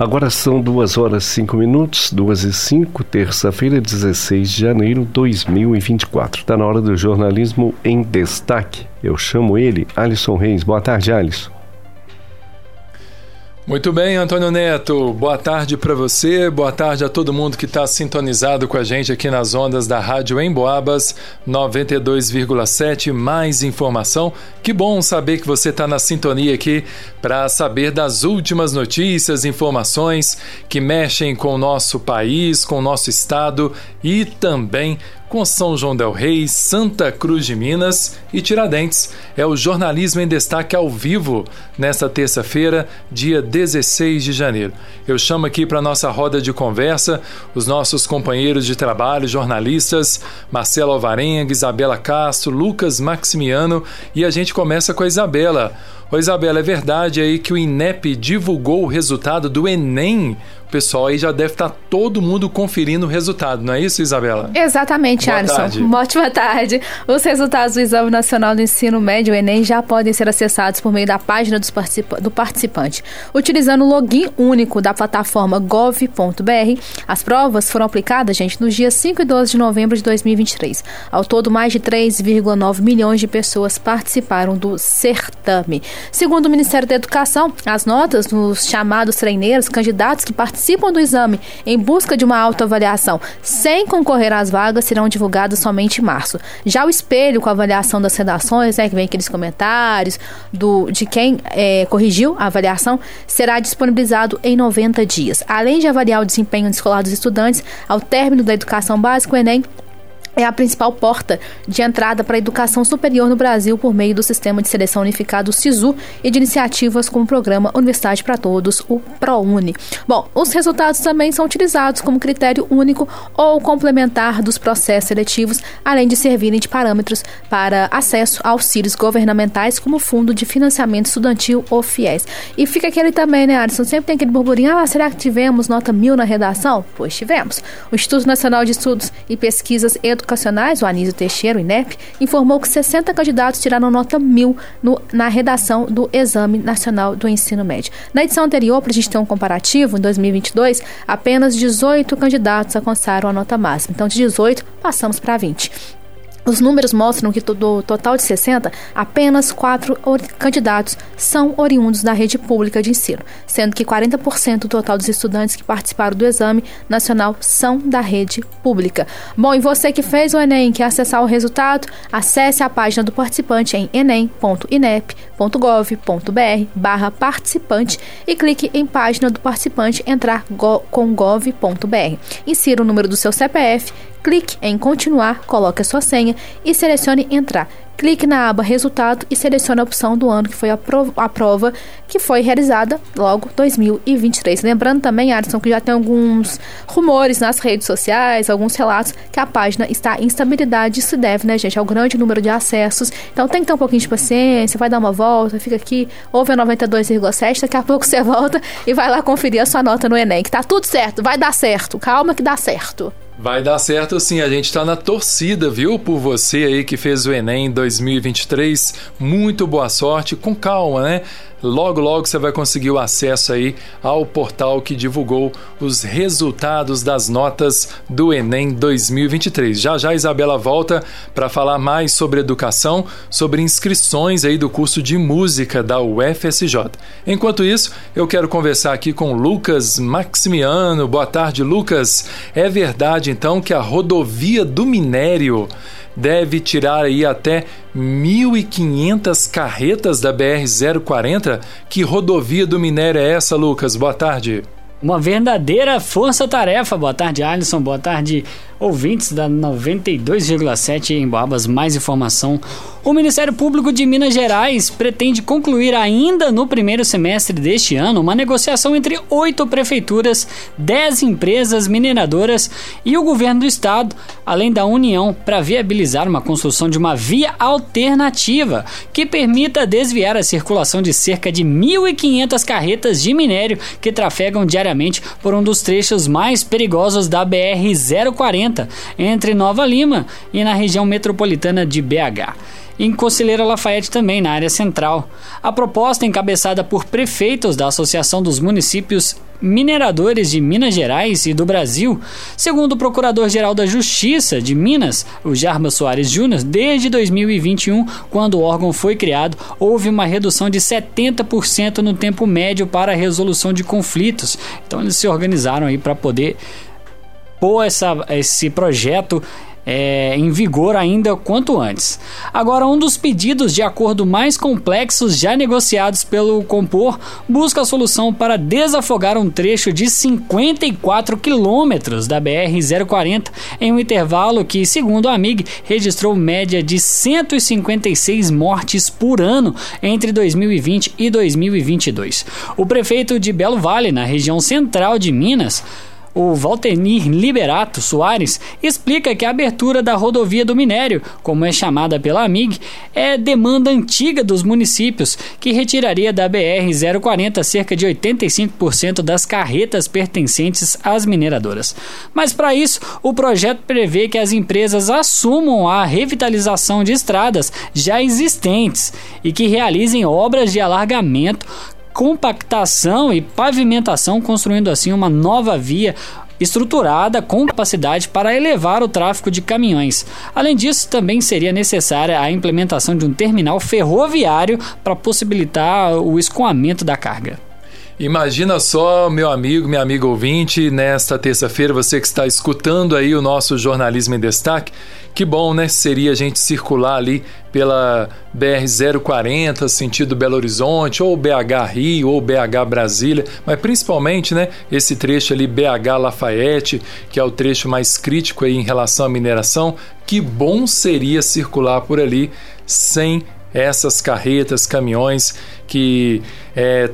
Agora são duas horas cinco minutos, duas e cinco, terça-feira, 16 de janeiro de 2024. Está na hora do jornalismo em destaque. Eu chamo ele, Alisson Reis. Boa tarde, Alisson. Muito bem, Antônio Neto. Boa tarde para você, boa tarde a todo mundo que está sintonizado com a gente aqui nas ondas da Rádio Emboabas 92,7. Mais informação. Que bom saber que você está na sintonia aqui para saber das últimas notícias, informações que mexem com o nosso país, com o nosso estado e também com São João del Rei, Santa Cruz de Minas e Tiradentes. É o Jornalismo em Destaque ao vivo nesta terça-feira, dia 16 de janeiro. Eu chamo aqui para nossa roda de conversa os nossos companheiros de trabalho, jornalistas Marcelo Alvarenga, Isabela Castro, Lucas Maximiano e a gente começa com a Isabela. Ô Isabela, é verdade aí que o INEP divulgou o resultado do Enem pessoal aí já deve estar tá todo mundo conferindo o resultado, não é isso, Isabela? Exatamente, Boa Alisson. Tarde. Uma ótima tarde. Os resultados do Exame Nacional do Ensino Médio, Enem, já podem ser acessados por meio da página participa do participante. Utilizando o login único da plataforma gov.br, as provas foram aplicadas, gente, nos dias 5 e 12 de novembro de 2023. Ao todo, mais de 3,9 milhões de pessoas participaram do certame. Segundo o Ministério da Educação, as notas dos chamados treineiros, candidatos que participam do exame em busca de uma autoavaliação sem concorrer às vagas serão divulgados somente em março. Já o espelho com a avaliação das redações, né, que vem aqueles comentários do, de quem é, corrigiu a avaliação, será disponibilizado em 90 dias. Além de avaliar o desempenho escolar dos estudantes, ao término da educação básica, o Enem é a principal porta de entrada para a educação superior no Brasil por meio do Sistema de Seleção Unificado SISU e de iniciativas como o Programa Universidade para Todos, o ProUni. Bom, os resultados também são utilizados como critério único ou complementar dos processos seletivos, além de servirem de parâmetros para acesso a auxílios governamentais como o Fundo de Financiamento Estudantil ou FIES. E fica aquele também, né, Alisson? Sempre tem aquele burburinho, ah, será que tivemos nota mil na redação? Pois tivemos. O Instituto Nacional de Estudos e Pesquisas Educacionais Educacionais, o Anísio Teixeira, o INEP, informou que 60 candidatos tiraram nota mil no, na redação do Exame Nacional do Ensino Médio. Na edição anterior, para a gente ter um comparativo, em 2022, apenas 18 candidatos alcançaram a nota máxima. Então, de 18, passamos para 20. Os números mostram que do total de 60, apenas quatro candidatos são oriundos da rede pública de ensino, sendo que 40% do total dos estudantes que participaram do exame nacional são da rede pública. Bom, e você que fez o Enem, quer acessar o resultado, acesse a página do participante em enem.inep.gov.br barra participante e clique em página do participante entrar go com gov.br. Insira o número do seu CPF clique em continuar, coloque a sua senha e selecione entrar. Clique na aba resultado e selecione a opção do ano que foi a prova, a prova que foi realizada logo 2023. Lembrando também, Alisson, que já tem alguns rumores nas redes sociais, alguns relatos que a página está em instabilidade. Isso deve, né, gente, ao grande número de acessos. Então tem que ter um pouquinho de paciência, vai dar uma volta, fica aqui, ouve a 92,7, daqui a pouco você volta e vai lá conferir a sua nota no Enem, que tá tudo certo, vai dar certo. Calma que dá certo. Vai dar certo sim, a gente está na torcida, viu? Por você aí que fez o Enem 2023. Muito boa sorte, com calma, né? Logo, logo você vai conseguir o acesso aí ao portal que divulgou os resultados das notas do Enem 2023. Já já a Isabela volta para falar mais sobre educação, sobre inscrições aí do curso de música da UFSJ. Enquanto isso, eu quero conversar aqui com Lucas Maximiano. Boa tarde, Lucas. É verdade então que a rodovia do minério deve tirar aí até 1.500 carretas da BR-040. Que rodovia do minério é essa, Lucas? Boa tarde. Uma verdadeira força-tarefa. Boa tarde, Alisson. Boa tarde, ouvintes da 92,7 em Babas. Mais informação o Ministério Público de Minas Gerais pretende concluir ainda no primeiro semestre deste ano uma negociação entre oito prefeituras, dez empresas mineradoras e o governo do estado, além da União, para viabilizar uma construção de uma via alternativa que permita desviar a circulação de cerca de 1.500 carretas de minério que trafegam diariamente por um dos trechos mais perigosos da BR-040 040 entre Nova Lima e na região metropolitana de BH em Conselheira Lafayette também, na área central. A proposta, encabeçada por prefeitos da Associação dos Municípios Mineradores de Minas Gerais e do Brasil, segundo o Procurador-Geral da Justiça de Minas, o Jarba Soares Júnior, desde 2021, quando o órgão foi criado, houve uma redução de 70% no tempo médio para a resolução de conflitos. Então eles se organizaram aí para poder pôr essa, esse projeto é, em vigor ainda quanto antes. Agora, um dos pedidos de acordo mais complexos já negociados pelo Compor busca a solução para desafogar um trecho de 54 quilômetros da BR-040 em um intervalo que, segundo a AMIG, registrou média de 156 mortes por ano entre 2020 e 2022. O prefeito de Belo Vale, na região central de Minas, o Valtenir Liberato Soares explica que a abertura da rodovia do minério, como é chamada pela AMIG, é demanda antiga dos municípios, que retiraria da BR-040 cerca de 85% das carretas pertencentes às mineradoras. Mas para isso, o projeto prevê que as empresas assumam a revitalização de estradas já existentes e que realizem obras de alargamento compactação e pavimentação, construindo assim uma nova via estruturada com capacidade para elevar o tráfego de caminhões. Além disso, também seria necessária a implementação de um terminal ferroviário para possibilitar o escoamento da carga. Imagina só, meu amigo, minha amiga ouvinte, nesta terça-feira, você que está escutando aí o nosso Jornalismo em Destaque, que bom, né? Seria a gente circular ali pela BR-040, sentido Belo Horizonte, ou BH Rio, ou BH Brasília, mas principalmente, né, esse trecho ali BH Lafayette, que é o trecho mais crítico aí em relação à mineração. Que bom seria circular por ali sem essas carretas, caminhões que é,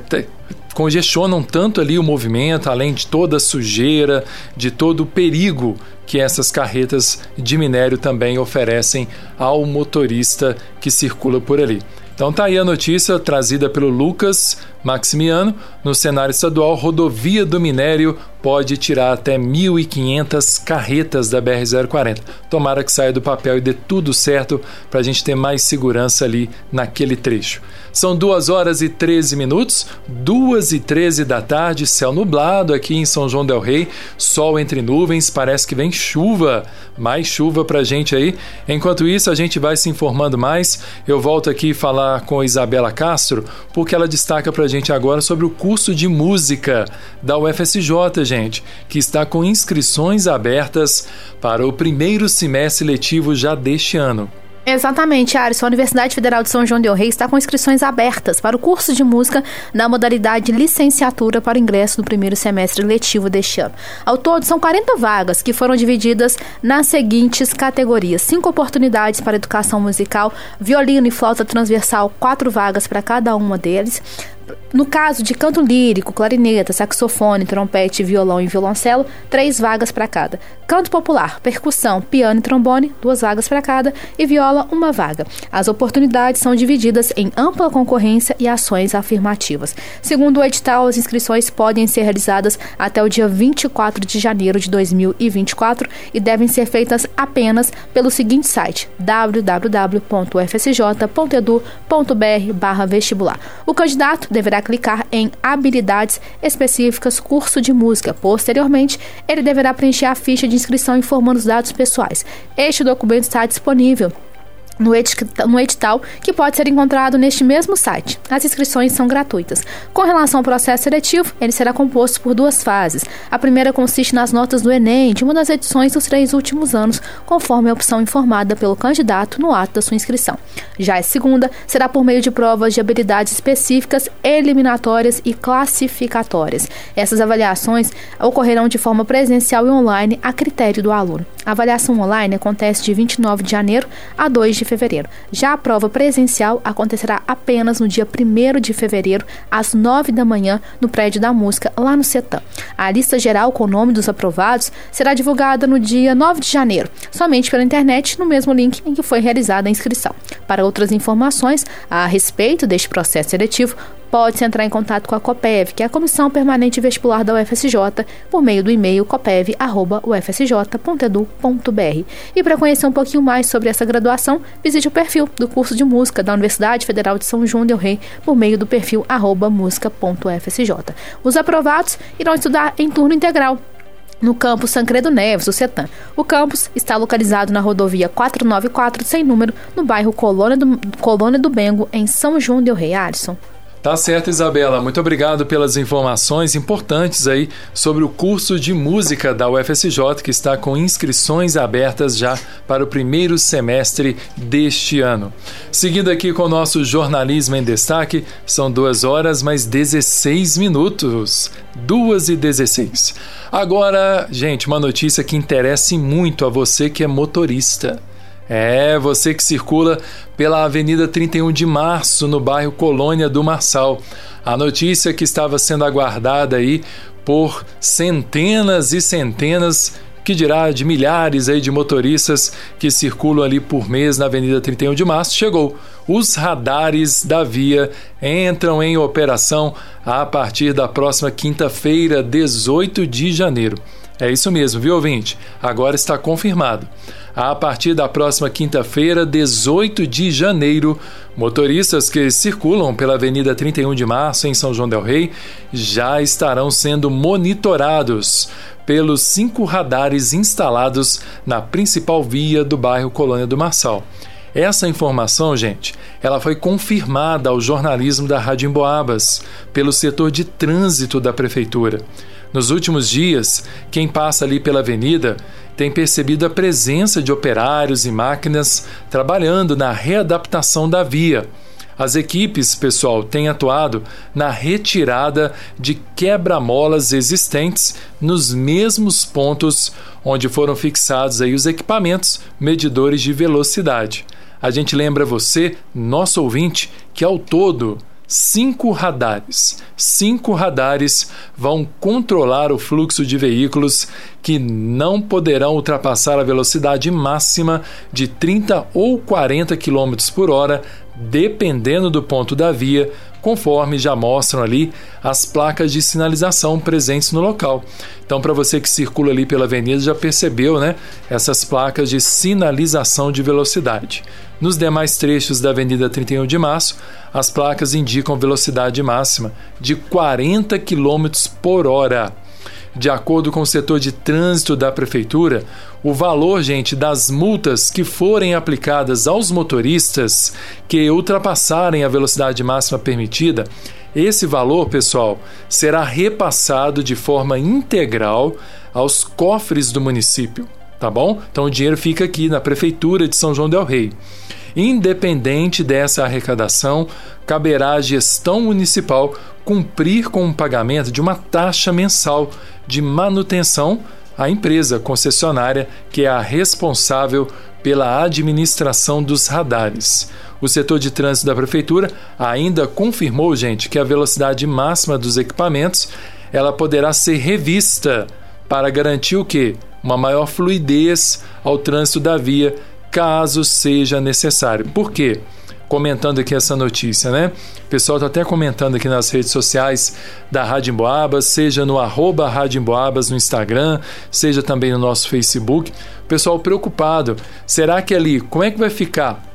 congestionam tanto ali o movimento, além de toda a sujeira, de todo o perigo que essas carretas de minério também oferecem ao motorista que circula por ali. Então tá aí a notícia trazida pelo Lucas Maximiano. No cenário estadual, rodovia do minério pode tirar até 1.500 carretas da BR-040. Tomara que saia do papel e dê tudo certo para a gente ter mais segurança ali naquele trecho. São 2 horas e 13 minutos, 2 e 13 da tarde, céu nublado aqui em São João Del Rei, sol entre nuvens, parece que vem chuva, mais chuva pra gente aí. Enquanto isso, a gente vai se informando mais. Eu volto aqui falar com Isabela Castro, porque ela destaca pra gente agora sobre o curso de música da UFSJ, gente, que está com inscrições abertas para o primeiro semestre letivo já deste ano. Exatamente, Aris. A Universidade Federal de São João del Rei está com inscrições abertas para o curso de música na modalidade licenciatura para ingresso no primeiro semestre letivo deste ano. Ao todo, são 40 vagas que foram divididas nas seguintes categorias: cinco oportunidades para educação musical, violino e flauta transversal, quatro vagas para cada uma deles. No caso de canto lírico, clarineta, saxofone, trompete, violão e violoncelo, três vagas para cada. Canto popular, percussão, piano e trombone, duas vagas para cada. E viola, uma vaga. As oportunidades são divididas em ampla concorrência e ações afirmativas. Segundo o edital, as inscrições podem ser realizadas até o dia 24 de janeiro de 2024 e devem ser feitas apenas pelo seguinte site: www.fsj.edu.br/vestibular. O candidato deverá clicar em habilidades específicas curso de música. Posteriormente, ele deverá preencher a ficha de inscrição informando os dados pessoais. Este documento está disponível no edital, que pode ser encontrado neste mesmo site. As inscrições são gratuitas. Com relação ao processo seletivo, ele será composto por duas fases. A primeira consiste nas notas do Enem de uma das edições dos três últimos anos, conforme a opção informada pelo candidato no ato da sua inscrição. Já a segunda será por meio de provas de habilidades específicas, eliminatórias e classificatórias. Essas avaliações ocorrerão de forma presencial e online a critério do aluno. A avaliação online acontece de 29 de janeiro a 2 de fevereiro. Já a prova presencial acontecerá apenas no dia 1 de fevereiro, às 9 da manhã, no prédio da música, lá no CETAM. A lista geral com o nome dos aprovados será divulgada no dia 9 de janeiro, somente pela internet, no mesmo link em que foi realizada a inscrição. Para outras informações a respeito deste processo seletivo, pode-se entrar em contato com a COPEV, que é a Comissão Permanente Vestibular da UFSJ, por meio do e-mail copev.ufsj.edu.br. E para conhecer um pouquinho mais sobre essa graduação, visite o perfil do curso de música da Universidade Federal de São João del Rei por meio do perfil música.ufsj. Os aprovados irão estudar em turno integral no campus Sancredo Neves, o CETAM. O campus está localizado na rodovia 494, sem número, no bairro Colônia do, Colônia do Bengo, em São João del Rei. Alisson. Tá certo, Isabela. Muito obrigado pelas informações importantes aí sobre o curso de música da UFSJ, que está com inscrições abertas já para o primeiro semestre deste ano. Seguindo aqui com o nosso jornalismo em destaque, são duas horas mais 16 minutos. Duas e 16. Agora, gente, uma notícia que interessa muito a você que é motorista. É, você que circula pela Avenida 31 de Março, no bairro Colônia do Marçal. A notícia que estava sendo aguardada aí por centenas e centenas que dirá de milhares aí de motoristas que circulam ali por mês na Avenida 31 de Março, chegou. Os radares da via entram em operação a partir da próxima quinta-feira, 18 de janeiro. É isso mesmo, viu, ouvinte? Agora está confirmado. A partir da próxima quinta-feira, 18 de janeiro, motoristas que circulam pela Avenida 31 de Março, em São João Del Rei, já estarão sendo monitorados pelos cinco radares instalados na principal via do bairro Colônia do Marçal. Essa informação, gente, ela foi confirmada ao jornalismo da Rádio Emboabas pelo setor de trânsito da prefeitura. Nos últimos dias, quem passa ali pela avenida tem percebido a presença de operários e máquinas trabalhando na readaptação da via. As equipes, pessoal, têm atuado na retirada de quebra-molas existentes nos mesmos pontos onde foram fixados aí os equipamentos medidores de velocidade. A gente lembra você, nosso ouvinte, que ao todo cinco radares. Cinco radares vão controlar o fluxo de veículos que não poderão ultrapassar a velocidade máxima de 30 ou 40 km por hora, dependendo do ponto da via, conforme já mostram ali as placas de sinalização presentes no local. Então, para você que circula ali pela avenida, já percebeu, né? Essas placas de sinalização de velocidade. Nos demais trechos da Avenida 31 de Março, as placas indicam velocidade máxima de 40 km por hora. De acordo com o setor de trânsito da prefeitura, o valor, gente, das multas que forem aplicadas aos motoristas que ultrapassarem a velocidade máxima permitida, esse valor, pessoal, será repassado de forma integral aos cofres do município, tá bom? Então o dinheiro fica aqui na prefeitura de São João del Rei. Independente dessa arrecadação, caberá à gestão municipal cumprir com o pagamento de uma taxa mensal de manutenção à empresa concessionária que é a responsável pela administração dos radares. O setor de trânsito da prefeitura ainda confirmou, gente, que a velocidade máxima dos equipamentos ela poderá ser revista para garantir o quê? Uma maior fluidez ao trânsito da via caso seja necessário. Por quê? Comentando aqui essa notícia, né? O pessoal está até comentando aqui nas redes sociais da Rádio Emboabas, seja no arroba Rádio Emboabas no Instagram, seja também no nosso Facebook. O pessoal preocupado. Será que ali, como é que vai ficar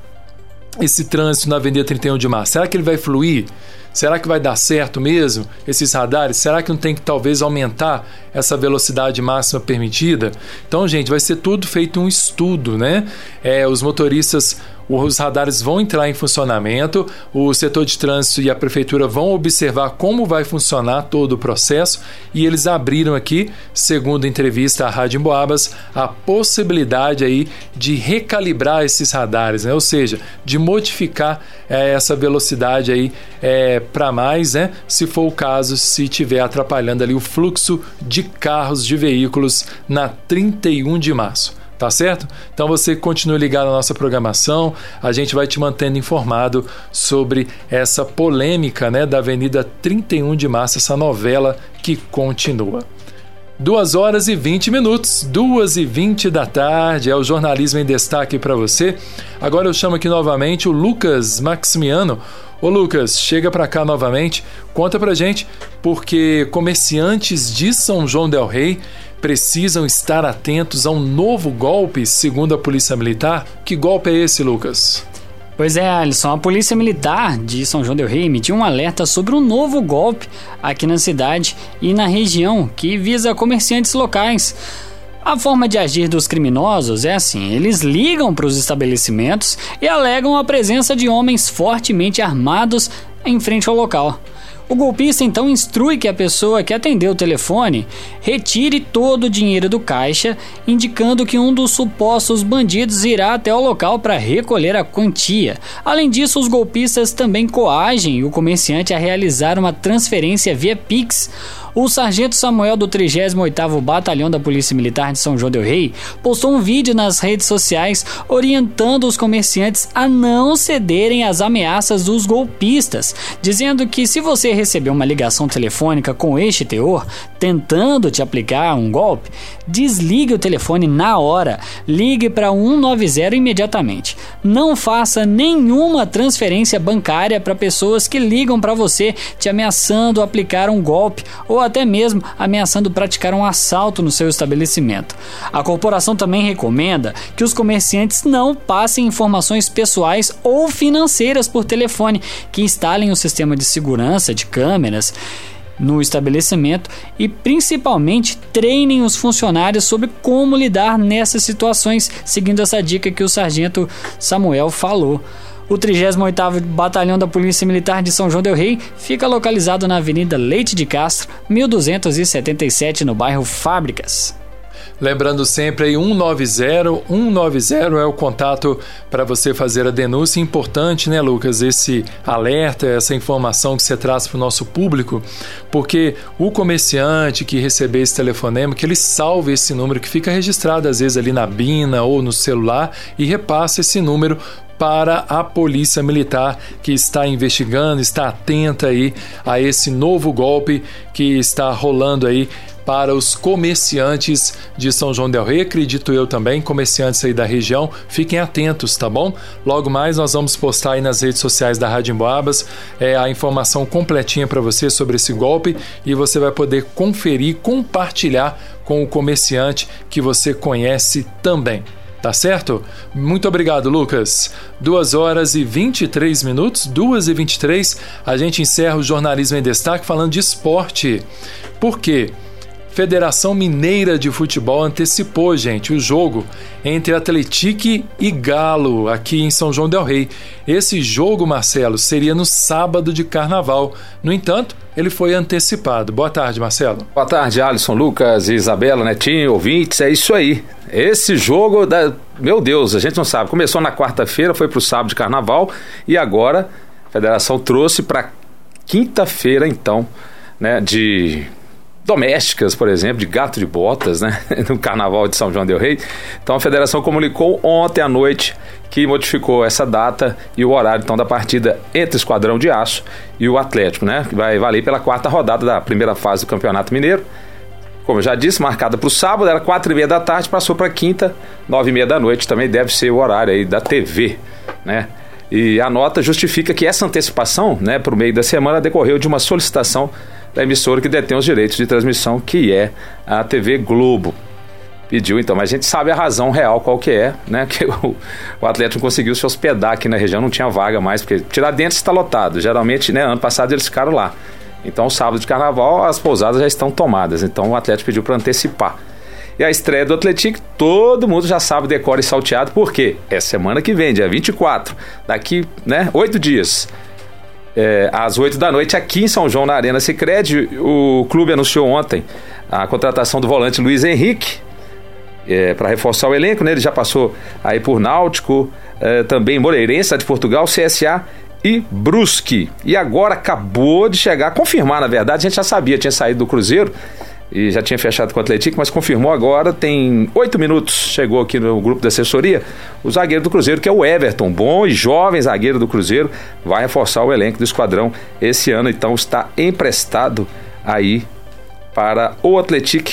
esse trânsito na Avenida 31 de Março? Será que ele vai fluir? Será que vai dar certo mesmo esses radares? Será que não tem que talvez aumentar essa velocidade máxima permitida? Então, gente, vai ser tudo feito um estudo, né? É, os motoristas os radares vão entrar em funcionamento, o setor de trânsito e a prefeitura vão observar como vai funcionar todo o processo e eles abriram aqui, segundo entrevista à Rádio Emboabas, a possibilidade aí de recalibrar esses radares, né? ou seja, de modificar é, essa velocidade aí é, para mais, né? se for o caso, se estiver atrapalhando ali o fluxo de carros, de veículos na 31 de março tá certo? Então você continue ligado à nossa programação, a gente vai te mantendo informado sobre essa polêmica, né, da Avenida 31 de Março, essa novela que continua. 2 horas e 20 minutos, 2 e 20 da tarde, é o Jornalismo em Destaque para você. Agora eu chamo aqui novamente o Lucas Maximiano. Ô Lucas, chega para cá novamente, conta pra gente, porque comerciantes de São João del Rei precisam estar atentos a um novo golpe, segundo a Polícia Militar. Que golpe é esse, Lucas? Pois é, Alisson, a Polícia Militar de São João del Rei emitiu um alerta sobre um novo golpe aqui na cidade e na região que visa comerciantes locais. A forma de agir dos criminosos é assim: eles ligam para os estabelecimentos e alegam a presença de homens fortemente armados em frente ao local. O golpista então instrui que a pessoa que atendeu o telefone retire todo o dinheiro do caixa, indicando que um dos supostos bandidos irá até o local para recolher a quantia. Além disso, os golpistas também coagem o comerciante a realizar uma transferência via Pix o sargento Samuel do 38º Batalhão da Polícia Militar de São João del Rei postou um vídeo nas redes sociais orientando os comerciantes a não cederem às ameaças dos golpistas, dizendo que se você receber uma ligação telefônica com este teor, tentando te aplicar um golpe, desligue o telefone na hora, ligue para 190 imediatamente. Não faça nenhuma transferência bancária para pessoas que ligam para você te ameaçando aplicar um golpe ou até mesmo ameaçando praticar um assalto no seu estabelecimento. A corporação também recomenda que os comerciantes não passem informações pessoais ou financeiras por telefone, que instalem o sistema de segurança de câmeras no estabelecimento e principalmente treinem os funcionários sobre como lidar nessas situações, seguindo essa dica que o sargento Samuel falou. O 38º Batalhão da Polícia Militar de São João del Rei fica localizado na Avenida Leite de Castro, 1277, no bairro Fábricas. Lembrando sempre aí 190, 190 é o contato para você fazer a denúncia. Importante, né, Lucas, esse alerta, essa informação que você traz para o nosso público, porque o comerciante que receber esse telefonema, que ele salve esse número que fica registrado às vezes ali na bina ou no celular e repassa esse número para a Polícia Militar que está investigando, está atenta aí a esse novo golpe que está rolando aí para os comerciantes de São João del Rei, acredito eu também, comerciantes aí da região, fiquem atentos, tá bom? Logo mais nós vamos postar aí nas redes sociais da Rádio Emboabas é, a informação completinha para você sobre esse golpe e você vai poder conferir, compartilhar com o comerciante que você conhece também. Tá certo? Muito obrigado, Lucas. 2 horas e 23 minutos, 2 e 23, a gente encerra o Jornalismo em Destaque falando de esporte. Por quê? Federação Mineira de Futebol antecipou, gente, o jogo entre Atletique e Galo aqui em São João del Rei. Esse jogo, Marcelo, seria no sábado de carnaval. No entanto, ele foi antecipado. Boa tarde, Marcelo. Boa tarde, Alisson, Lucas, Isabela, Netinho, ouvintes. É isso aí. Esse jogo, da... meu Deus, a gente não sabe. Começou na quarta-feira, foi para o sábado de carnaval e agora a federação trouxe para quinta-feira, então, né, de domésticas, por exemplo, de gato de botas, né, no Carnaval de São João del Rei. Então a federação comunicou ontem à noite que modificou essa data e o horário então da partida entre o Esquadrão de Aço e o Atlético, né, que vai valer pela quarta rodada da primeira fase do Campeonato Mineiro. Como eu já disse, marcada para o sábado, era quatro e meia da tarde, passou para quinta, nove e meia da noite, também deve ser o horário aí da TV, né? E a nota justifica que essa antecipação, né, para o meio da semana, decorreu de uma solicitação da emissora que detém os direitos de transmissão, que é a TV Globo. Pediu então, mas a gente sabe a razão real qual que é, né? Que o, o Atlético conseguiu se hospedar aqui na região, não tinha vaga mais, porque Tiradentes está lotado. Geralmente, né, ano passado eles ficaram lá. Então, sábado de carnaval, as pousadas já estão tomadas. Então, o Atlético pediu para antecipar. E a estreia do Atlético, todo mundo já sabe, decora e salteado, porque é semana que vem, dia 24, daqui, né, oito dias é, às 8 da noite aqui em São João, na Arena Sicredi. O clube anunciou ontem a contratação do volante Luiz Henrique é, para reforçar o elenco. Né? Ele já passou aí por Náutico, é, também Moreirense, de Portugal, CSA e Brusque. E agora acabou de chegar, confirmar na verdade, a gente já sabia, tinha saído do Cruzeiro e já tinha fechado com o Atlético, mas confirmou agora, tem oito minutos, chegou aqui no grupo da assessoria, o zagueiro do Cruzeiro, que é o Everton, bom e jovem zagueiro do Cruzeiro, vai reforçar o elenco do esquadrão esse ano, então está emprestado aí para o Atlético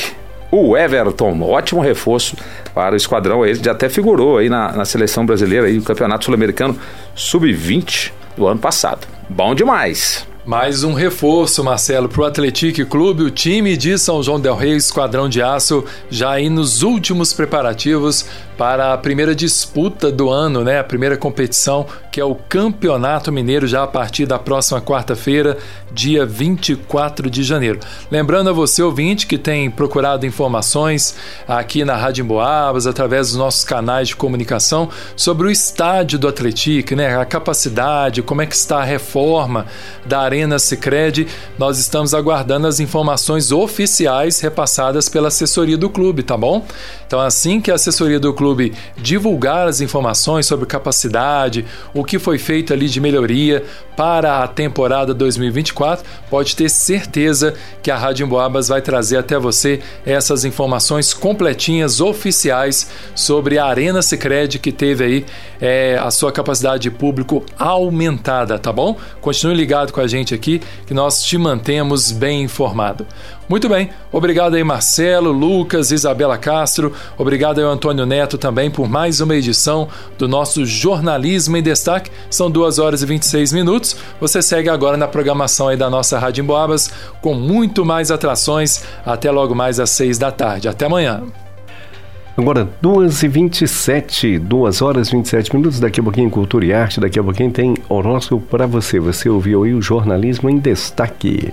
o Everton. Ótimo reforço para o esquadrão. Ele já até figurou aí na, na seleção brasileira aí, do Campeonato Sul-Americano Sub-20 do ano passado. Bom demais. Mais um reforço, Marcelo, para o Atlético Clube, o time de São João del Rei, Esquadrão de Aço, já aí nos últimos preparativos para a primeira disputa do ano, né? A primeira competição, que é o Campeonato Mineiro, já a partir da próxima quarta-feira, dia 24 de janeiro. Lembrando a você, ouvinte, que tem procurado informações aqui na Rádio Emboabas, através dos nossos canais de comunicação, sobre o estádio do Atlético, né? A capacidade, como é que está a reforma da Arena Sicredi. Nós estamos aguardando as informações oficiais repassadas pela assessoria do clube, tá bom? Então, assim que a assessoria do clube divulgar as informações sobre capacidade, o que foi feito ali de melhoria para a temporada 2024, pode ter certeza que a Rádio Emboabas vai trazer até você essas informações completinhas, oficiais, sobre a Arena Sicredi que teve aí é, a sua capacidade de público aumentada, tá bom? Continue ligado com a gente aqui que nós te mantemos bem informado. Muito bem, obrigado aí Marcelo, Lucas, Isabela Castro, obrigado aí Antônio Neto também por mais uma edição do nosso Jornalismo em Destaque. São 2 horas e 26 minutos. Você segue agora na programação aí da nossa Rádio Emboabas com muito mais atrações até logo mais às 6 da tarde. Até amanhã. Agora, 2h27, 2 horas e 27 minutos. Daqui a pouquinho, Cultura e Arte. Daqui a pouquinho tem horóscopo para você. Você ouviu aí o Jornalismo em Destaque.